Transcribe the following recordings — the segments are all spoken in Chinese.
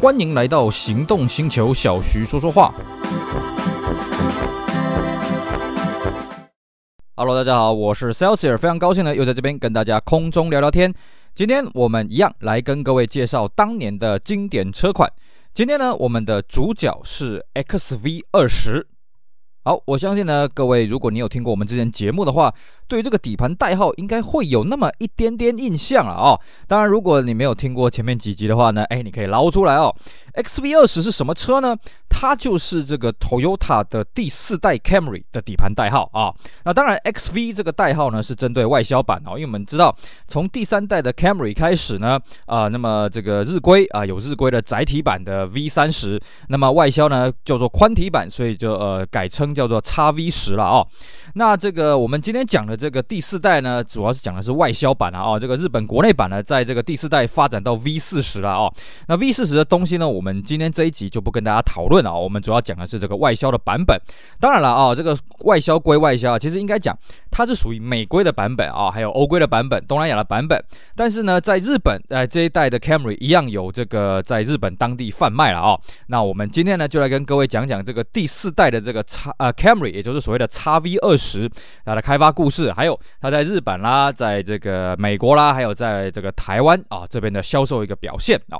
欢迎来到行动星球，小徐说说话。Hello，大家好，我是 Celsius，非常高兴呢，又在这边跟大家空中聊聊天。今天我们一样来跟各位介绍当年的经典车款。今天呢，我们的主角是 XV 二十。好，我相信呢，各位，如果你有听过我们之前节目的话，对于这个底盘代号应该会有那么一点点印象了哦。当然，如果你没有听过前面几集的话呢，哎，你可以捞出来哦。XV 二十是什么车呢？它就是这个 Toyota 的第四代 Camry 的底盘代号啊。那当然，XV 这个代号呢是针对外销版哦，因为我们知道从第三代的 Camry 开始呢，啊，那么这个日规啊有日规的窄体版的 V 三十，那么外销呢叫做宽体版，所以就呃改称叫做 XV 十了哦。那这个我们今天讲的这个第四代呢，主要是讲的是外销版啊，哦，这个日本国内版呢，在这个第四代发展到 V 四十了啊。那 V 四十的东西呢，我们今天这一集就不跟大家讨论了啊，我们主要讲的是这个外销的版本。当然了啊，这个外销归外销，其实应该讲它是属于美规的版本啊，还有欧规的版本、东南亚的版本。但是呢，在日本，呃，这一代的 Camry 一样有这个在日本当地贩卖了啊。那我们今天呢，就来跟各位讲讲这个第四代的这个叉呃 Camry，也就是所谓的叉 V 二十它的开发故事，还有它在日本啦，在这个美国啦，还有在这个台湾啊这边的销售一个表现啊。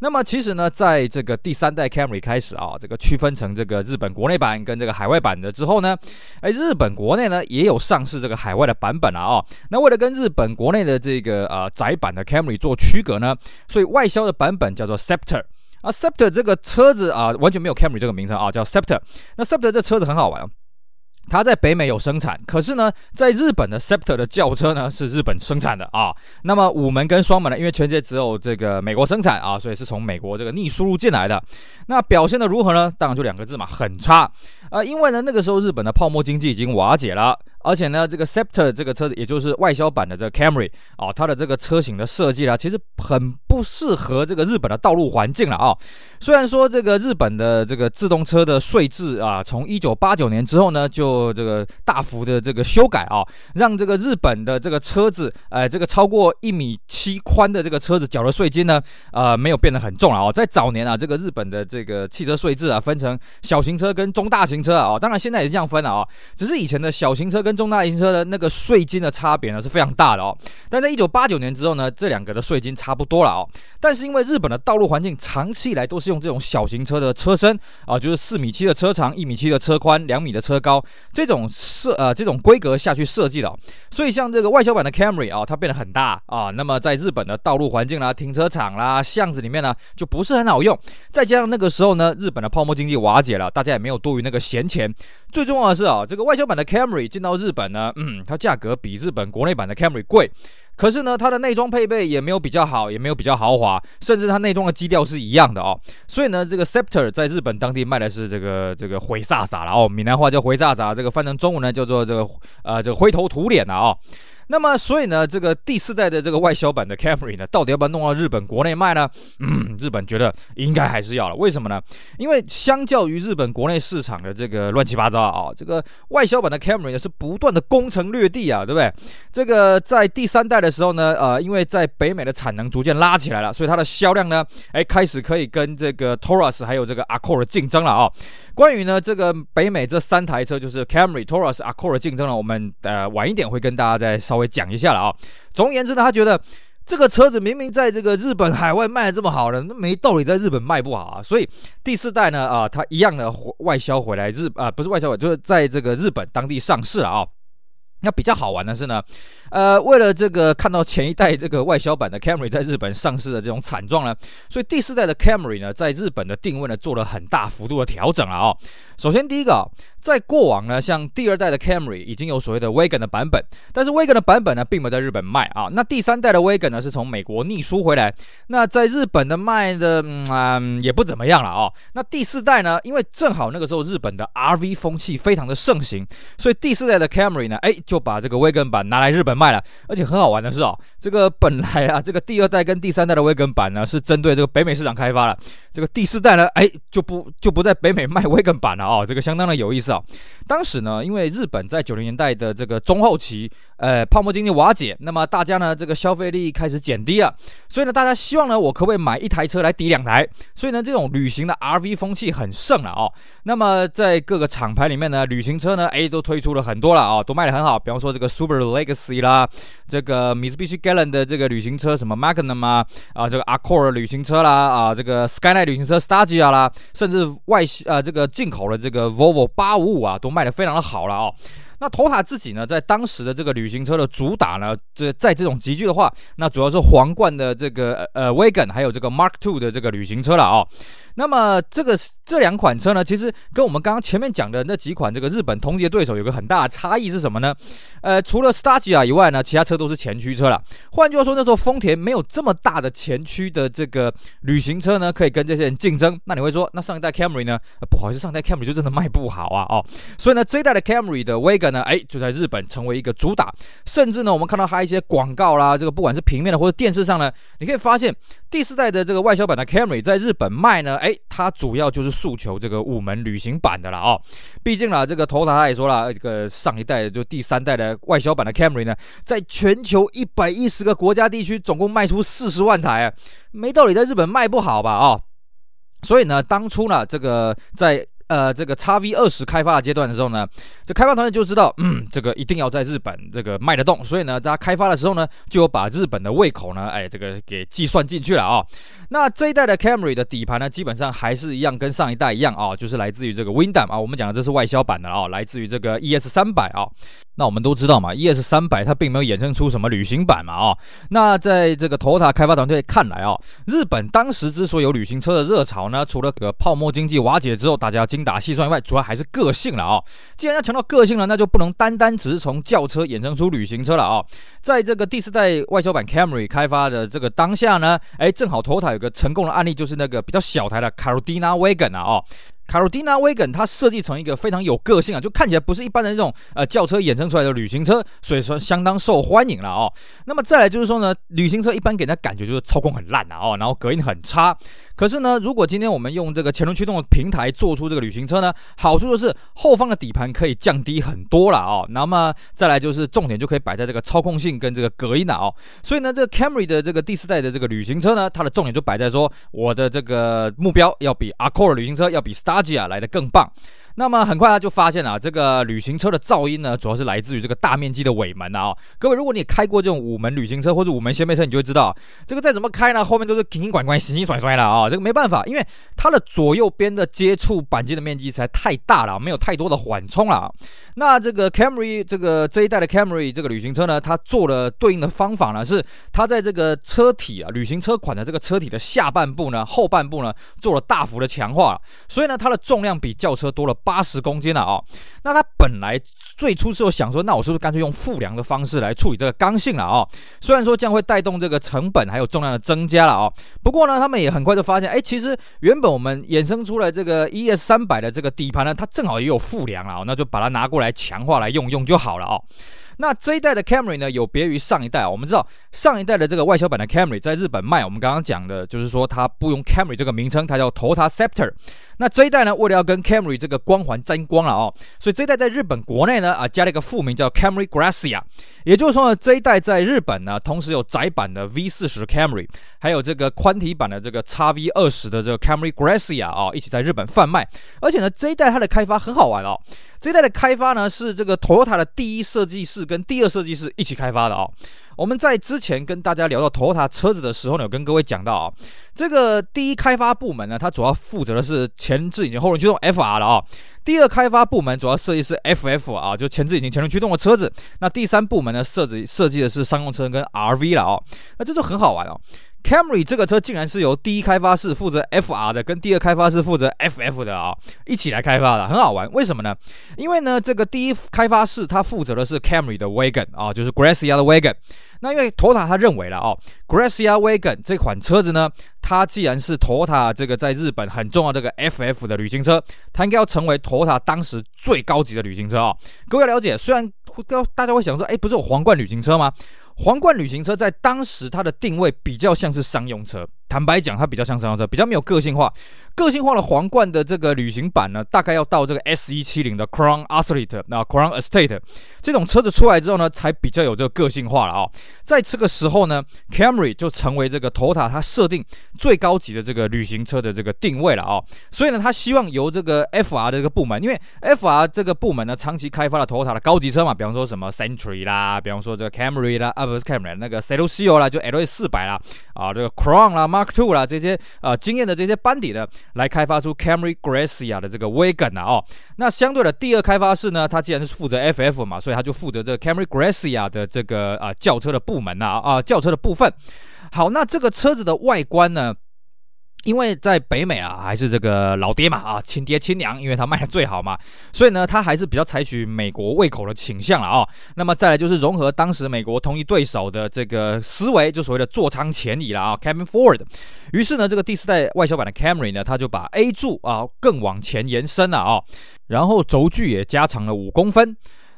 那么其实呢，在这个第三代 Camry 开始啊，这个区分成这个日本国内版跟这个海外版的之后呢，哎，日本国内呢也有上市这个海外的版本了啊。那为了跟日本国内的这个呃窄版的 Camry 做区隔呢，所以外销的版本叫做 Scepter 啊，Scepter 这个车子啊完全没有 Camry 这个名称啊，叫 Scepter。那 Scepter 这车子很好玩。它在北美有生产，可是呢，在日本的 Scepter 的轿车呢是日本生产的啊。那么五门跟双门呢，因为全世界只有这个美国生产啊，所以是从美国这个逆输入进来的。那表现的如何呢？当然就两个字嘛，很差啊。因为呢，那个时候日本的泡沫经济已经瓦解了。而且呢，这个 Scepter 这个车子，也就是外销版的这个 Camry 啊，它的这个车型的设计啊，其实很不适合这个日本的道路环境了啊。虽然说这个日本的这个自动车的税制啊，从一九八九年之后呢，就这个大幅的这个修改啊，让这个日本的这个车子，呃，这个超过一米七宽的这个车子缴的税金呢，呃，没有变得很重了啊。在早年啊，这个日本的这个汽车税制啊，分成小型车跟中大型车啊，当然现在也是这样分了啊，只是以前的小型车跟中大型车的那个税金的差别呢是非常大的哦，但在一九八九年之后呢，这两个的税金差不多了哦。但是因为日本的道路环境长期以来都是用这种小型车的车身啊，就是四米七的车长，一米七的车宽，两米的车高这种设呃这种规格下去设计的，所以像这个外销版的 Camry 啊，它变得很大啊，那么在日本的道路环境啦、停车场啦、巷子里面呢就不是很好用，再加上那个时候呢，日本的泡沫经济瓦解了，大家也没有多余那个闲钱，最重要的是啊，这个外销版的 Camry 进到日本呢。嗯，它价格比日本国内版的 Camry 贵，可是呢，它的内装配备也没有比较好，也没有比较豪华，甚至它内装的基调是一样的哦。所以呢，这个 Scepter 在日本当地卖的是这个这个灰飒飒了哦，闽南话叫灰飒飒，这个翻成中文呢叫做这个呃这个灰头土脸的哦。那么，所以呢，这个第四代的这个外销版的 Camry 呢，到底要不要弄到日本国内卖呢？嗯，日本觉得应该还是要了。为什么呢？因为相较于日本国内市场的这个乱七八糟啊，这个外销版的 Camry 呢是不断的攻城略地啊，对不对？这个在第三代的时候呢，呃，因为在北美的产能逐渐拉起来了，所以它的销量呢，哎，开始可以跟这个 Taurus 还有这个 Accord 竞争了啊。关于呢这个北美这三台车，就是 Camry、Taurus、Accord 竞争呢，我们呃晚一点会跟大家再稍。微讲一下了啊。总而言之呢，他觉得这个车子明明在这个日本海外卖的这么好呢，那没道理在日本卖不好啊。所以第四代呢，啊，它一样的外销回来日啊，不是外销回来，就是在这个日本当地上市了啊。那比较好玩的是呢，呃，为了这个看到前一代这个外销版的 Camry 在日本上市的这种惨状呢，所以第四代的 Camry 呢，在日本的定位呢做了很大幅度的调整了啊。首先第一个，在过往呢，像第二代的 Camry 已经有所谓的 Wagon 的版本，但是 Wagon 的版本呢，并没有在日本卖啊。那第三代的 Wagon 呢，是从美国逆输回来，那在日本的卖的嗯、也不怎么样了啊。那第四代呢，因为正好那个时候日本的 RV 风气非常的盛行，所以第四代的 Camry 呢，哎就。就把这个 Wagon 版拿来日本卖了。而且很好玩的是哦，这个本来啊，这个第二代跟第三代的 Wagon 版呢是针对这个北美市场开发了，这个第四代呢，哎，就不就不在北美卖 Wagon 版了哦，这个相当的有意思哦。当时呢，因为日本在九零年代的这个中后期，呃，泡沫经济瓦解，那么大家呢这个消费力开始减低了，所以呢，大家希望呢，我可不可以买一台车来抵两台？所以呢，这种旅行的 RV 风气很盛了哦。那么在各个厂牌里面呢，旅行车呢，哎，都推出了很多了啊、哦，都卖得很好。比方说这个 Subaru Legacy 啦，这个 Mitsubishi Galant 的这个旅行车，什么 Magnum 啊，啊，这个 Accord 旅行车啦，啊，这个 Skyline 旅行车 Stagia 啦，甚至外呃这个进口的这个 Volvo 八五五啊，都卖的非常的好了哦。那托塔自己呢，在当时的这个旅行车的主打呢，这在这种集聚的话，那主要是皇冠的这个呃 Wagon，还有这个 Mark II 的这个旅行车了啊、哦。那么这个这两款车呢，其实跟我们刚刚前面讲的那几款这个日本同级对手有个很大的差异是什么呢？呃，除了 Stagia 以外呢，其他车都是前驱车了。换句话说，那时候丰田没有这么大的前驱的这个旅行车呢，可以跟这些人竞争。那你会说，那上一代 Camry 呢？不好意思，上一代 Camry 就真的卖不好啊哦。所以呢，这一代的 Camry 的 Wagon 呢，哎，就在日本成为一个主打。甚至呢，我们看到它一些广告啦，这个不管是平面的或者电视上呢，你可以发现第四代的这个外销版的 Camry 在日本卖呢。哎，它主要就是诉求这个五门旅行版的了哦。毕竟啦，这个 Toyota 他也说了，这个上一代就第三代的外销版的 Camry 呢，在全球一百一十个国家地区总共卖出四十万台，没道理在日本卖不好吧？哦，所以呢，当初呢，这个在。呃，这个 x V 二十开发的阶段的时候呢，这开发团队就知道，嗯，这个一定要在日本这个卖得动，所以呢，大家开发的时候呢，就有把日本的胃口呢，哎，这个给计算进去了啊、那这一代的 Camry 的底盘呢，基本上还是一样，跟上一代一样啊、就是来自于这个 Windam 啊，我们讲的这是外销版的啊、来自于这个 ES 三百啊。那我们都知道嘛，ES 三百它并没有衍生出什么旅行版嘛啊、那在这个 Toyota 开发团队看来啊、日本当时之所以有旅行车的热潮呢，除了这个泡沫经济瓦解之后，大家精打细算以外，主要还是个性了啊、既然要强调个性了，那就不能单单只是从轿车衍生出旅行车了啊、在这个第四代外销版 Camry 开发的这个当下呢，哎，正好 Toyota 有个成功的案例，就是那个比较小台的 Carolina Wagon 啊哦。卡罗蒂娜威根它设计成一个非常有个性啊，就看起来不是一般的那种呃轿车衍生出来的旅行车，所以说相当受欢迎了哦。那么再来就是说呢，旅行车一般给人家感觉就是操控很烂啊哦，然后隔音很差。可是呢，如果今天我们用这个前轮驱动的平台做出这个旅行车呢，好处就是后方的底盘可以降低很多了哦。那么再来就是重点就可以摆在这个操控性跟这个隔音了哦。所以呢，这个 Camry 的这个第四代的这个旅行车呢，它的重点就摆在说我的这个目标要比 Accord 旅行车要比 Star 阿吉亚来的更棒。那么很快他就发现啊，这个旅行车的噪音呢，主要是来自于这个大面积的尾门啊、各位，如果你开过这种五门旅行车或者五门掀背车，你就会知道，这个再怎么开呢，后面都是瓶瓶罐罐、洗洗甩甩的啊、这个没办法，因为它的左右边的接触鈑金的面积实在太大了，没有太多的缓冲了。那这个 Camry 这个这一代的 Camry 这个旅行车呢，它做了对应的方法呢，是它在这个车体啊，旅行车款的这个车体的下半部呢，后半部呢，做了大幅的强化，所以呢，它的重量比轿车多了八十公斤了、哦。那它本来最初是有想说，那我是不是干脆用负梁的方式来处理这个刚性了、哦？虽然说这样会带动这个成本还有重量的增加了、哦，不过呢，他们也很快就发现，哎，其实原本我们衍生出来这个 ES 三百的这个底盘呢，它正好也有负梁了啊，那就把它拿过来强化来用用就好了、哦。那这一代的 Camry 呢，有别于上一代。我们知道上一代的这个外销版的 Camry 在日本卖，我们刚刚讲的就是说它不用 Camry 这个名称，它叫 Toyota Scepter。那这一代呢，为了要跟 Camry 这个光环沾光了哦，所以这一代在日本国内呢啊加了一个副名叫 Camry Gracia。也就是说呢，这一代在日本呢，同时有窄版的 V40 Camry，还有这个宽体版的这个 XV20 的这个 Camry Gracia 啊，一起在日本贩卖。而且呢，这一代它的开发很好玩哦。这一代的开发呢，是这个 Toyota 的第一设计师跟第二设计师一起开发的哦。我们在之前跟大家聊到 Toyota 车子的时候呢，有跟各位讲到啊，这个第一开发部门呢，它主要负责的是前置引擎后轮驱动 FR 的啊。第二开发部门主要设计是 FF 啊，就前置引擎前轮驱动的车子。那第三部门呢，设计设计的是商用车跟 RV 了啊。那这就很好玩哦。Camry 这个车竟然是由第一开发室负责 FR 的，跟第二开发室负责 FF 的啊、一起来开发的，很好玩。为什么呢？因为呢，这个第一开发室它负责的是 Camry 的 Wagon 啊，就是 Gracia 的 Wagon。那因为 Toyota 他认为了哦，Gracia Wagon 这款车子呢，它既然是 tota 这个在日本很重要这个 FF 的旅行车，它应该要成为 tota 当时最高级的旅行车啊、哦。各位了解，虽然大家会想说，哎，不是有皇冠旅行车吗？皇冠旅行车在当时它的定位比较像是商用车。坦白讲，它比较像商用车，比较没有个性化。个性化的皇冠的这个旅行版呢，大概要到这个 S 一七零的 Crown Athlete 那 Crown Estate 这种车子出来之后呢，才比较有这个个性化了啊、哦。在这个时候呢，Camry 就成为这个 Toyota 它设定最高级的这个旅行车的这个定位了啊、哦。所以呢，它希望由这个 FR 的这个部门，因为 FR 这个部门呢，长期开发了 Toyota 的高级车嘛，比方说什么 Century 啦，比方说这个 Camry 啦，啊不是 Camry 那个 c e l o c i o 啦，就 LA 四百啦，啊这个 Crown 啦，Mark Two 啦这些呃经验的这些班底呢，来开发出。Camry Gracia 的这个 Wagon 啊，哦，那相对的第二开发室呢，它既然是负责 FF 嘛，所以它就负责这个 Camry Gracia 的这个啊轿车的部门呐啊，啊轿车的部分。好，那这个车子的外观呢？因为在北美啊，还是这个老爹嘛啊，亲爹亲娘，因为他卖的最好嘛，所以呢，他还是比较采取美国胃口的倾向了啊、那么再来就是融合当时美国同一对手的这个思维，就所谓的座舱前移了啊，cabin forward。于是呢，这个第四代外销版的 Camry 呢，它就把 A 柱啊更往前延伸了啊、然后轴距也加长了五公分。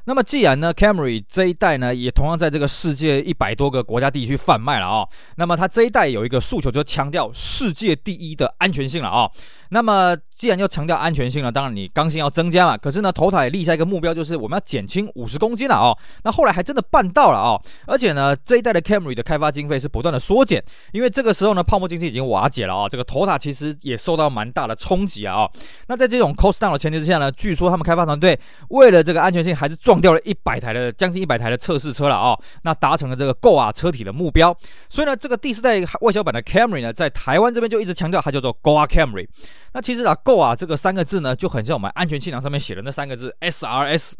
那么既然呢，Camry 这一代呢，也同样在这个世界一百多个国家地区贩卖了啊、哦。那么它这一代有一个诉求，就强调世界第一的安全性了啊、哦。那么既然要强调安全性了，当然你刚性要增加嘛。可是呢头塔也立下一个目标，就是我们要减轻五十公斤了啊、哦。那后来还真的办到了啊、哦。而且呢，这一代的 Camry 的开发经费是不断的缩减，因为这个时候呢，泡沫经济已经瓦解了啊、哦。这个头塔其实也受到蛮大的冲击啊啊。那在这种 cost down 的前提之下呢，据说他们开发团队为了这个安全性，还是撞掉了一百台的将近一百台的测试车了啊、那达成了这个 Go 啊车体的目标。所以呢，这个第四代外销版的 Camry 呢，在台湾这边就一直强调它叫做 Go 啊 Camry。那其实啊，Go 啊这个三个字呢，就很像我们安全气囊上面写的那三个字 SRS。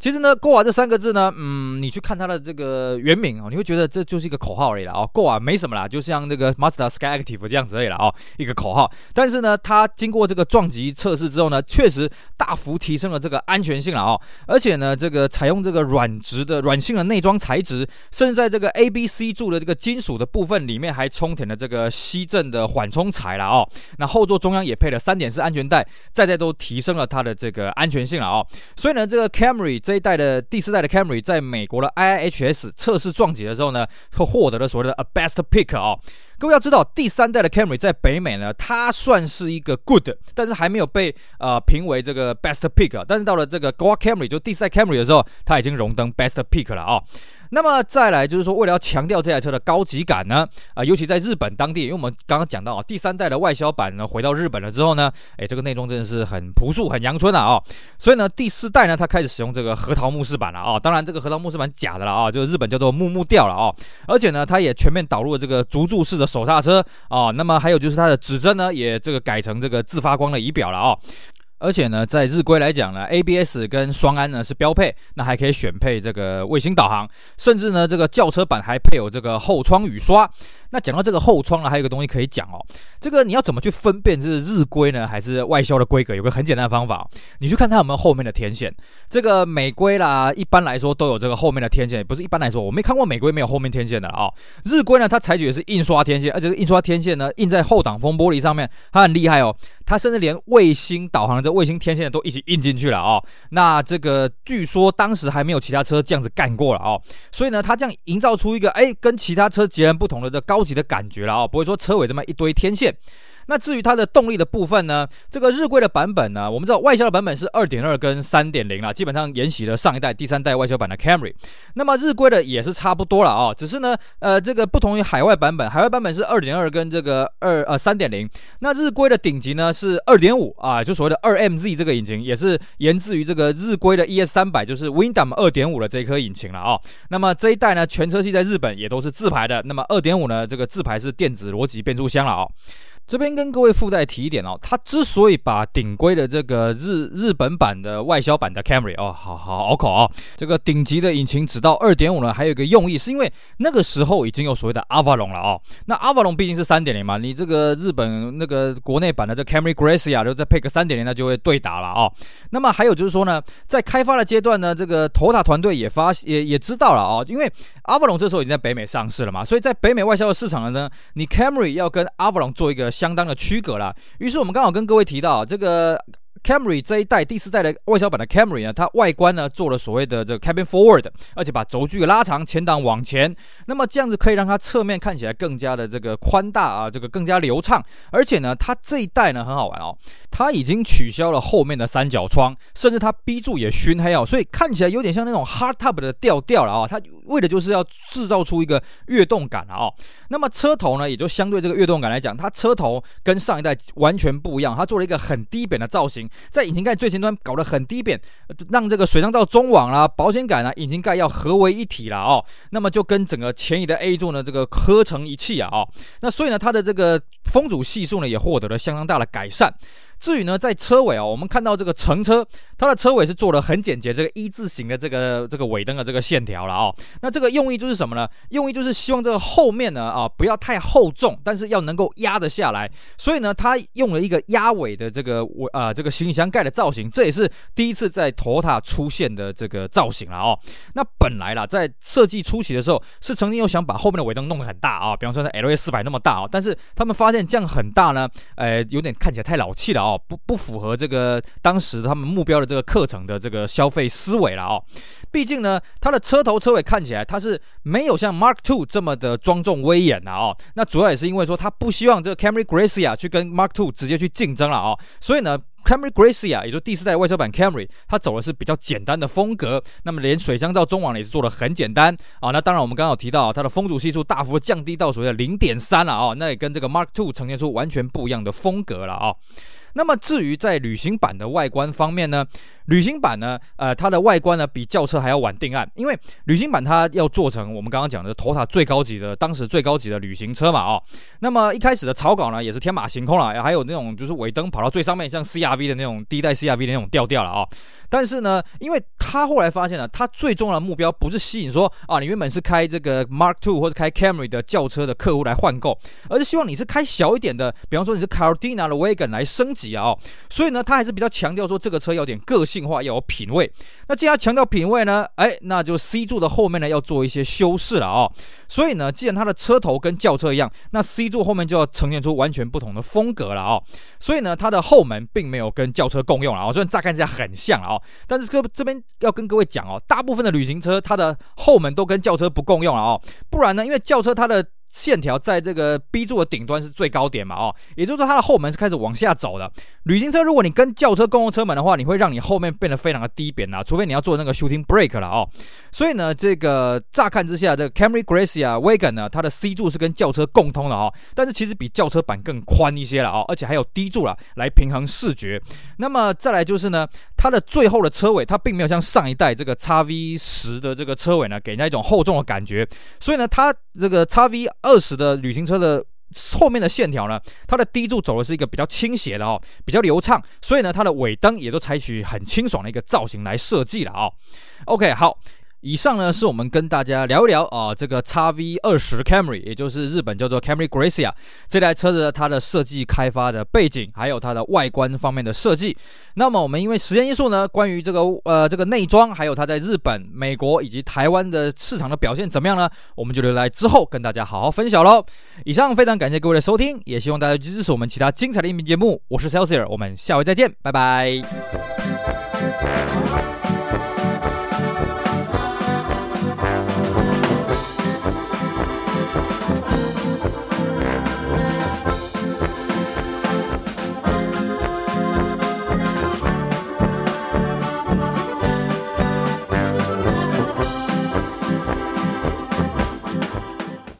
其实呢过啊这三个字呢，嗯，你去看它的这个原名哦，你会觉得这就是一个口号而已啦。哦，GOA 没什么啦，就像这个 Mazda Sky Active 这样子而已啦。哦，一个口号。但是呢，它经过这个撞击测试之后呢，确实大幅提升了这个安全性了哦。而且呢，这个采用这个软质的软性的内装材质，甚至在这个 A、B、C 柱的这个金属的部分里面，还充填了这个吸震的缓冲材了哦。那后座中央也配了三点式安全带，再再都提升了它的这个安全性了哦。所以呢，这个 Camry。这一代的第四代的 Camry 在美国的 IIHS 测试撞击的时候呢，会获得了所谓的 A Best Pick 啊、哦。各位要知道，第三代的 Camry 在北美呢，它算是一个 good，但是还没有被呃评为这个 best pick。但是到了这个 GOA Camry 就第四代 Camry 的时候，它已经荣登 best pick 了啊、那么再来就是说，为了要强调这台车的高级感呢，啊、尤其在日本当地，因为我们刚刚讲到啊，第三代的外销版呢回到日本了之后呢，哎，这个内装真的是很朴素、很阳春了啊、所以呢，第四代呢，它开始使用这个核桃木饰板了啊、当然，这个核桃木饰板假的了啊，就是日本叫做木木调了啊。而且呢，它也全面导入了这个足柱式的手刹车啊、那么还有就是它的指针呢，也这个改成这个自发光的仪表了啊、而且呢，在日规来讲呢，ABS 跟双安呢是标配，那还可以选配这个卫星导航，甚至呢，这个轿车版还配有这个后窗雨刷。那讲到这个后窗呢，还有一个东西可以讲哦，这个你要怎么去分辨这是日规呢，还是外销的规格？有个很简单的方法，你去看它有没有后面的天线。这个美规啦，一般来说都有这个后面的天线，不是一般来说，我没看过美规没有后面天线的啊、哦。日规呢，它采取的是印刷天线，而且印刷天线呢印在后挡风玻璃上面，它很厉害哦，它甚至连卫星导航的这卫星天线都一起印进去了啊。那这个据说当时还没有其他车这样子干过了啊，所以呢，它这样营造出一个哎跟其他车截然不同的这。高级的感觉了啊，不会说车尾这么一堆天线。那至于它的动力的部分呢，这个日规的版本呢，我们知道外销的版本是二点二跟三点零啦，基本上沿袭了上一代第三代外销版的 Camry。那么日规的也是差不多了啊，只是呢，呃，这个不同于海外版本，海外版本是二点二跟这个二呃三点零，那日规的顶级呢是二点五啊，就所谓的二 MZ 这个引擎也是源自于这个日规的 ES 三百，就是 Windom 二点五的这一颗引擎了啊。那么这一代呢，全车系在日本也都是自排的，那么二点五呢，这个自排是电子逻辑变速箱了啊。这边跟各位附带提一点哦，它之所以把顶规的这个日日本版的外销版的 Camry 哦，好好拗口啊，这个顶级的引擎只到二点五呢，还有一个用意是因为那个时候已经有所谓的 Avalon 了哦，那 Avalon 毕竟是三点零嘛，你这个日本那个国内版的这 Camry Gracia 就再配个三点零，那就会对打了哦。那么还有就是说呢，在开发的阶段呢，这个头塔团队也发也也知道了哦，因为 Avalon 这时候已经在北美上市了嘛，所以在北美外销的市场呢，你 Camry 要跟 Avalon 做一个。相当的区隔了，于是我们刚好跟各位提到，这个 Camry 这一代第四代的外销版的 Camry 呢，它外观呢做了所谓的这个 Cabin Forward，而且把轴距拉长，前挡往前，那么这样子可以让它侧面看起来更加的这个宽大啊，这个更加流畅。而且呢，它这一代呢很好玩哦，它已经取消了后面的三角窗，甚至它 B 柱也熏黑哦，所以看起来有点像那种 Hardtop 的调调了啊。它为的就是要制造出一个跃动感啊。哦，那么车头呢，也就相对这个跃动感来讲，它车头跟上一代完全不一样，它做了一个很低扁的造型。在引擎盖最前端搞得很低扁，让这个水箱罩中网啦、保险杆啊、引擎盖要合为一体了哦。那么就跟整个前移的 A 柱呢这个合成一气啊哦。那所以呢，它的这个风阻系数呢也获得了相当大的改善。至于呢，在车尾啊，我们看到这个乘车，它的车尾是做了很简洁，这个一字形的这个这个尾灯的这个线条了啊。那这个用意就是什么呢？用意就是希望这个后面呢啊不要太厚重，但是要能够压得下来。所以呢，它用了一个压尾的这个尾啊这个行李箱盖的造型，这也是第一次在丰田出现的这个造型了哦。那本来啦，在设计初期的时候，是曾经有想把后面的尾灯弄得很大啊，比方说 LA 四百那么大啊，但是他们发现这样很大呢，呃，有点看起来太老气了啊。哦，哦不不符合这个当时他们目标的这个课程的这个消费思维了哦。毕竟呢，它的车头车尾看起来它是没有像 Mark II 这么的庄重威严的哦。那主要也是因为说他不希望这个 Camry Gracia 去跟 Mark II 直接去竞争了哦。所以呢，Camry Gracia 也就第四代外销版 Camry，它走的是比较简单的风格。那么连水箱罩中网也是做的很简单啊。那当然我们刚刚有提到它的风阻系数大幅降低到所谓的零点三了哦。那也跟这个 Mark II 呈现出完全不一样的风格了哦。那么至于在旅行版的外观方面呢，旅行版呢，呃，它的外观呢比轿车还要晚定案，因为旅行版它要做成我们刚刚讲的 Toyota 最高级的，当时最高级的旅行车嘛，哦，那么一开始的草稿呢也是天马行空了，还有那种就是尾灯跑到最上面，像 CRV 的那种第一代 CRV 的那种调调了啊，但是呢，因为他后来发现了，他最重要的目标不是吸引说啊，你原本是开这个 Mark Two 或者开 Camry 的轿车的客户来换购，而是希望你是开小一点的，比方说你是 Cardina 的 Wagon 来升级级啊，哦，所以呢，他还是比较强调说这个车要点个性化，要有品味。那既然强调品味呢，哎，那就 C 柱的后面呢要做一些修饰了啊，哦。所以呢，既然它的车头跟轿车一样，那 C 柱后面就要呈现出完全不同的风格了啊，哦。所以呢，它的后门并没有跟轿车共用了啊，虽然乍看起来很像了啊，但是各这边要跟各位讲哦，大部分的旅行车它的后门都跟轿车不共用了哦，不然呢，因为轿车它的。线条在这个 B 柱的顶端是最高点嘛，哦，也就是说它的后门是开始往下走的。旅行车如果你跟轿车共用车门的话，你会让你后面变得非常的低扁啊，除非你要做那个 shooting break 了哦。所以呢，这个乍看之下，这个 Camry Gracia Wagon 呢，它的 C 柱是跟轿车共通的哦，但是其实比轿车版更宽一些了哦，而且还有 D 柱了来平衡视觉。那么再来就是呢，它的最后的车尾，它并没有像上一代这个 x V 十的这个车尾呢，给人家一种厚重的感觉。所以呢，它这个 XV 二十的旅行车的后面的线条呢，它的低柱走的是一个比较倾斜的哦，比较流畅，所以呢，它的尾灯也都采取很清爽的一个造型来设计了啊、哦。OK，好。以上呢是我们跟大家聊一聊啊，这个 XV20 Camry，也就是日本叫做 Camry Gracia 这台车子它的设计开发的背景，还有它的外观方面的设计。那么我们因为时间因素呢，关于这个呃这个内装，还有它在日本、美国以及台湾的市场的表现怎么样呢？我们就留在之后跟大家好好分享喽。以上非常感谢各位的收听，也希望大家支持我们其他精彩的音频节目。我是 Celsius，我们下回再见，拜拜。